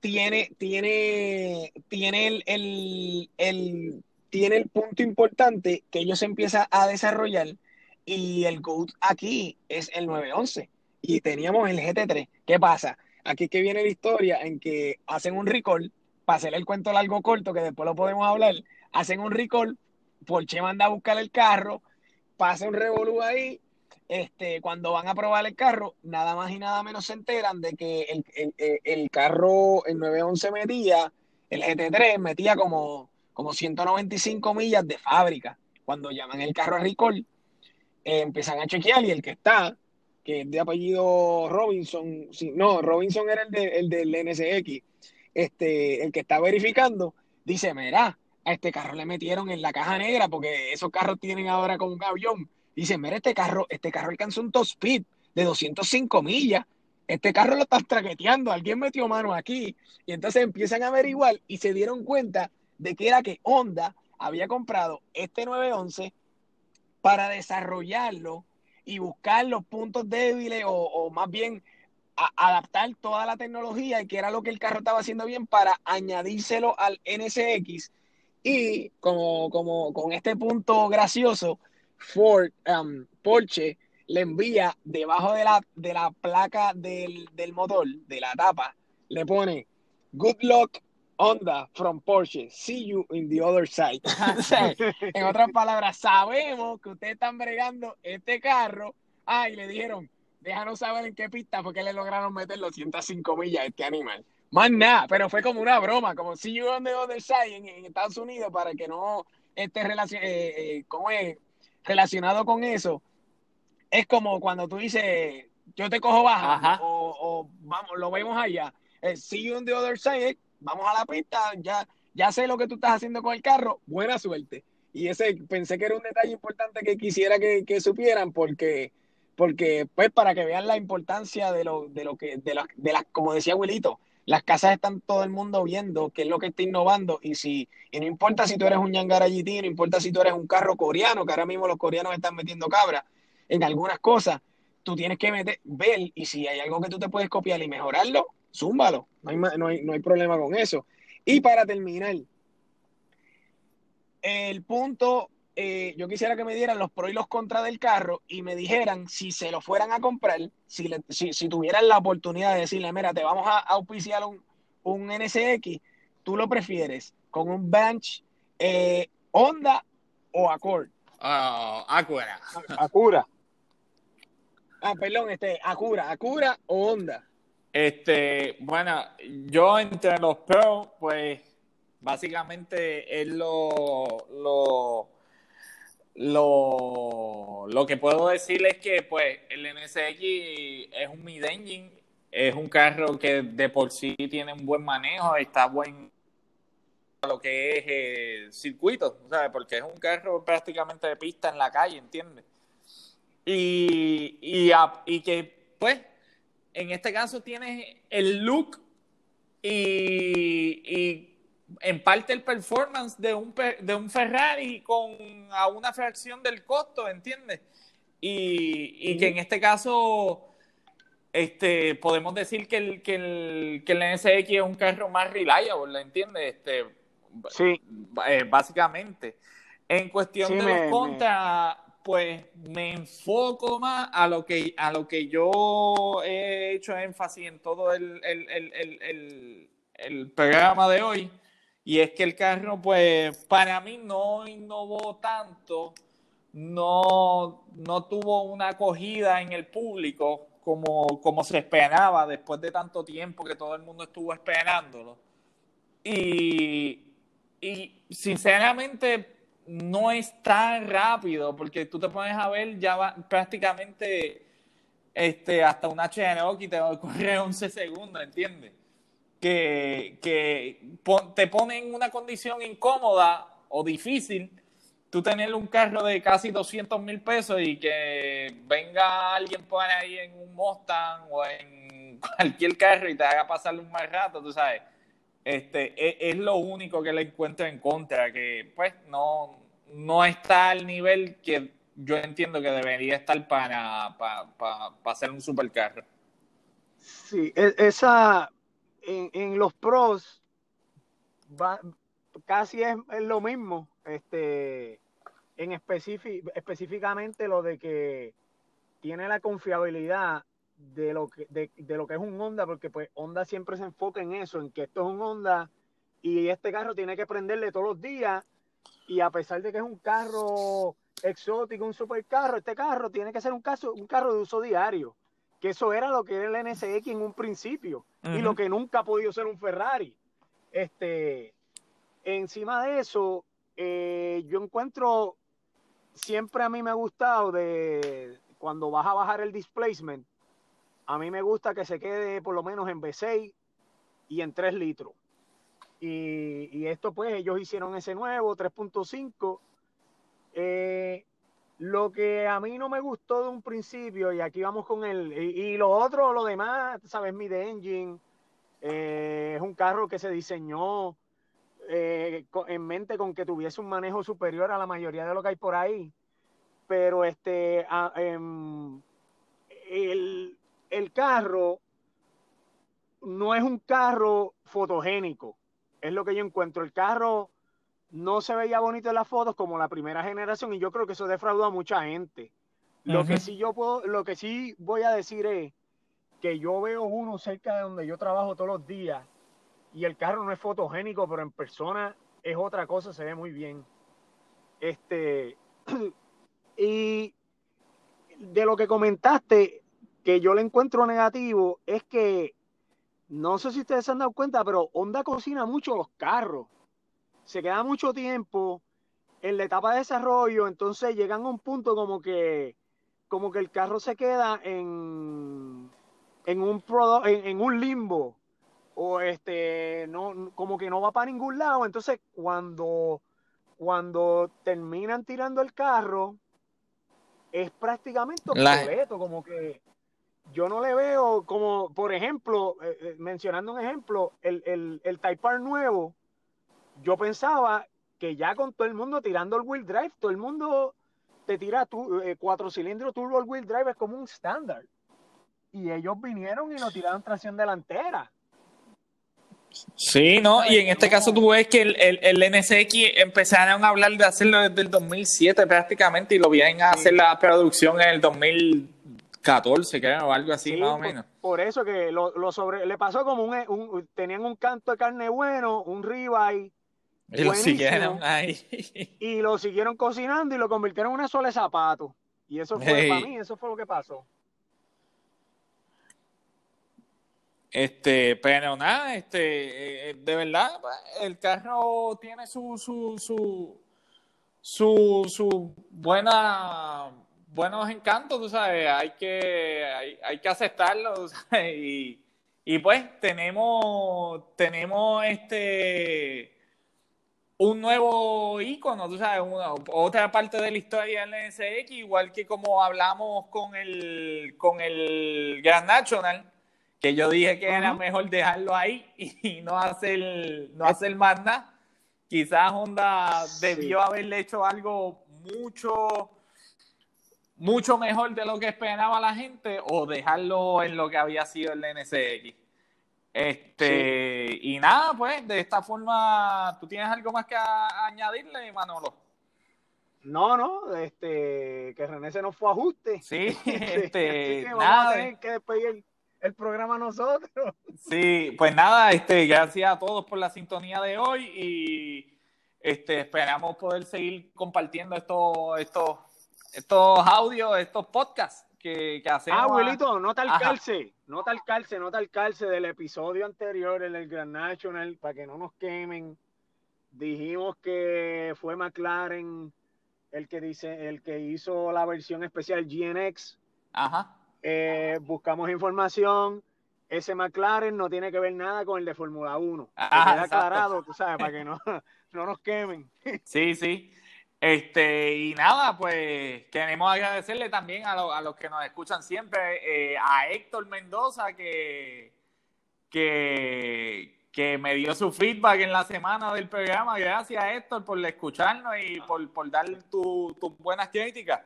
tiene, tiene, tiene el, tiene el punto importante que ellos empiezan a desarrollar y el GOAT aquí es el 911 y teníamos el GT3. ¿Qué pasa? Aquí es que viene la historia en que hacen un recall, para hacer el cuento largo corto, que después lo podemos hablar, hacen un recall Porsche manda a buscar el carro, pasa un revolú ahí, este, cuando van a probar el carro, nada más y nada menos se enteran de que el, carro, el 911 metía, el GT3 metía como, como 195 millas de fábrica. Cuando llaman el carro a recall, eh, empiezan a chequear y el que está, que es de apellido Robinson, no, Robinson era el, de, el del NSX, este, el que está verificando, dice, mira, a este carro le metieron en la caja negra, porque esos carros tienen ahora como un avión. Dicen, mira, este carro, este carro alcanzó un top speed de 205 millas. Este carro lo están traqueteando, alguien metió mano aquí. Y entonces empiezan a averiguar y se dieron cuenta de que era que Honda había comprado este 911 para desarrollarlo y buscar los puntos débiles o, más bien adaptar toda la tecnología y que era lo que el carro estaba haciendo bien para añadírselo al NSX y como, como con este punto gracioso, Ford, um, Porsche le envía debajo de la, de la placa del, motor, de la tapa, le pone Good luck Honda from Porsche. See you in the other side. en otras palabras, sabemos que ustedes están bregando este carro. Ah, y le dijeron, déjanos saber en qué pista porque le lograron meter los 105 millas a este animal. Más nada, pero fue como una broma, como si yo on the other side en, Estados Unidos para que no esté eh, eh, relacionado con eso. Es como cuando tú dices, yo te cojo baja o, vamos, lo vemos allá. Eh, see you on the other side, vamos a la pista, ya, ya sé lo que tú estás haciendo con el carro, buena suerte. Y ese pensé que era un detalle importante que quisiera que, supieran porque porque pues para que vean la importancia de lo de lo que de las de las como decía abuelito las casas están todo el mundo viendo qué es lo que está innovando y si no importa si tú eres un Yangara GT, no importa si tú eres un carro coreano, que ahora mismo los coreanos están metiendo cabra en algunas cosas, tú tienes que meter, ver y si hay algo que tú te puedes copiar y mejorarlo, zúmbalo. No hay, no hay, no hay problema con eso. Y para terminar, el punto, eh, yo quisiera que me dieran los pros y los contras del carro y me dijeran si se lo fueran a comprar, si, si, tuvieran la oportunidad de decirle, mira, te vamos a auspiciar un, un NSX, tú lo prefieres con un bench eh, Honda o Accord. Uh, Acura. Acura. Ah, perdón, este, Acura, Acura o Honda. Este, bueno, yo entre los pros, pues básicamente es lo, lo, lo, lo que puedo decir es que pues el NSX es un mid-engine, es un carro que de por sí tiene un buen manejo, está buen lo que es eh, circuito, ¿sabes? Porque es un carro prácticamente de pista en la calle, ¿entiendes? Y, y, y que, pues, en este caso tienes el look y, en parte el performance de un, de un Ferrari con a una fracción del costo, ¿entiendes? Y, que en este caso este, podemos decir que el, que el, que el NSX es un carro más reliable, ¿entiendes? Este, sí. Eh, básicamente. En cuestión de los contras, pues me enfoco más a lo que, a lo que yo he hecho énfasis en todo el, el, programa de hoy, y es que el carro, pues, para mí no innovó tanto, no, no tuvo una acogida en el público como, como se esperaba después de tanto tiempo que todo el mundo estuvo esperándolo. Y, y sinceramente no es tan rápido, porque tú te pones a ver ya prácticamente este, hasta un HNO te va a correr 11 segundos, ¿entiendes? Que, que te pone en una condición incómoda o difícil tú tener un carro de casi 200 mil pesos y que venga alguien por ahí en un Mustang o en cualquier carro y te haga pasarle un mal rato, tú sabes. Este, es, es lo único que le encuentro en contra, que pues no, no está al nivel que yo entiendo que debería estar para, para, para, hacer un supercarro. Sí, e, esa en, en los pros va, casi es, lo mismo. Este, en específicamente lo de que tiene la confiabilidad de lo que de, de, lo que es un Honda, porque pues Honda siempre se enfoca en eso, en que esto es un Honda y este carro tiene que prenderle todos los días y a pesar de que es un carro exótico, un supercarro, este carro tiene que ser un, caso, un carro de uso diario, que eso era lo que era el NSX en un principio y lo que nunca ha podido ser un Ferrari. Este, encima de eso, eh, yo encuentro, siempre a mí me ha gustado de cuando vas a bajar el displacement, a mí me gusta que se quede por lo menos en V6 y en 3 litros. Y, esto pues ellos hicieron ese nuevo 3.5. Eh, lo que a mí no me gustó de un principio, y aquí vamos con el, y, lo otro, lo demás, sabes, mi de engine, eh, es un carro que se diseñó eh, en mente con que tuviese un manejo superior a la mayoría de lo que hay por ahí. Pero este, em, el, el carro no es un carro fotogénico es lo que yo encuentro. El carro no se veía bonito en las fotos como la primera generación y yo creo que eso defraudó a mucha gente. Lo que sí yo puedo, lo que sí voy a decir es que yo veo uno cerca de donde yo trabajo todos los días y el carro no es fotogénico, pero en persona es otra cosa, se ve muy bien. Este y de lo que comentaste que yo le encuentro negativo es que no sé si ustedes se han dado cuenta, pero Honda cocina mucho los carros. Se queda mucho tiempo en la etapa de desarrollo, entonces llegan a un punto como que, como que el carro se queda en, en, un, en, un limbo o este no como que no va para ningún lado. Entonces cuando cuando terminan tirando el carro es prácticamente obsoleto como que yo no le veo como, por ejemplo, eh, eh, mencionando un ejemplo, el, el, el Type R nuevo, yo pensaba que ya con todo el mundo tirando el wheel drive, todo el mundo te tira tu, eh, cuatro cilindros turbo wheel drive es como un estándar. Y ellos vinieron y lo tiraron tracción delantera. Sí, ¿no? Y en este caso tú ves que el, el, el NSX empezaron a hablar de hacerlo desde el 2007 prácticamente y lo vienen a hacer la producción en el 2014, creo, o algo así Sí, más o por- menos. Por, eso que lo, lo sobre, le pasó como un, un- tenían un canto de carne bueno, un ribeye, Y lo siguieron ahí. y lo siguieron cocinando y lo convirtieron en una sola de zapatos. Y eso fue, Hey. para mí, eso fue lo que pasó. Este, pero nada, este, eh, de verdad, el carro tiene su, su, su, su, su buena, buenos encantos, tú sabes, hay que, hay, hay que aceptarlo, tú sabes, y, y pues tenemos, tenemos este, un nuevo icono, tú sabes, una, otra parte de la historia del NSX, igual que como hablamos con el, con el Grand National, que yo dije que era mejor dejarlo ahí y no hacer, no hacer más nada. Quizás Honda debió haberle hecho algo mucho, mucho mejor de lo que esperaba la gente o dejarlo en lo que había sido el NSX. Este, y nada, pues, de esta forma, ¿tú tienes algo más que a- añadirle, Manolo? No, no, este, que René se nos fue a ajuste. Sí, Así este, que vamos nada, a tener que despedir el, el programa nosotros. Sí, pues nada, este, gracias a todos por la sintonía de hoy y este, esperamos poder seguir compartiendo estos, estos, estos audios, estos podcasts que, que hacemos. Ah, abuelito, nota el Ajá. calce, nota el calce, nota el calce del episodio anterior, el del Grand National, para que no nos quemen. Dijimos que fue McLaren el que dice, el que hizo la versión especial GNX. Ajá. Eh, buscamos información. Ese McLaren no tiene que ver nada con el de Fórmula 1. Que Ah, queda exacto. aclarado, tú sabes, para que no, no nos quemen. Sí, sí. Este, y nada, pues queremos agradecerle también a, lo- a los que nos escuchan siempre, eh, a Héctor Mendoza, que, que, que me dio su feedback en la semana del programa. Gracias, Héctor, por escucharnos y por, por dar tu- tus buenas críticas.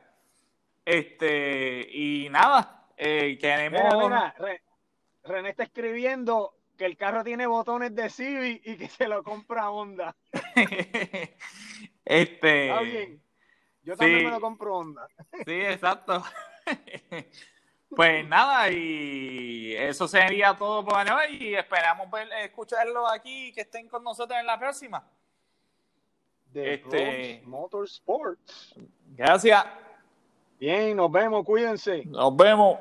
Este, y nada, eh, queremos. Mira, mira, Re- René está escribiendo que el carro tiene botones de Civic y que se lo compra Honda. este. Bien. Yo también sí. me lo compro Honda. Sí, exacto. Pues nada, y eso sería todo por hoy y esperamos ver, escucharlo aquí y que estén con nosotros en la próxima. De Este- Motorsports. Gracias, Bien, nos vemos, cuídense. nos vemos.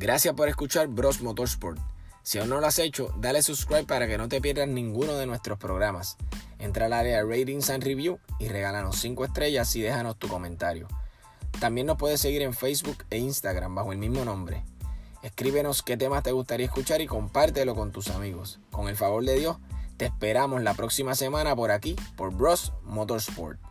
Gracias por escuchar Bros Motorsport. Si aún no lo has hecho, dale subscribe para que no te pierdas ninguno de nuestros programas. Entra al área Ratings and Review y regálanos 5 estrellas y déjanos tu comentario. También nos puedes seguir en Facebook e Instagram bajo el mismo nombre. Escríbenos qué temas te gustaría escuchar y compártelo con tus amigos. Con el favor de Dios, te esperamos la próxima semana por aquí, por Bros Motorsport.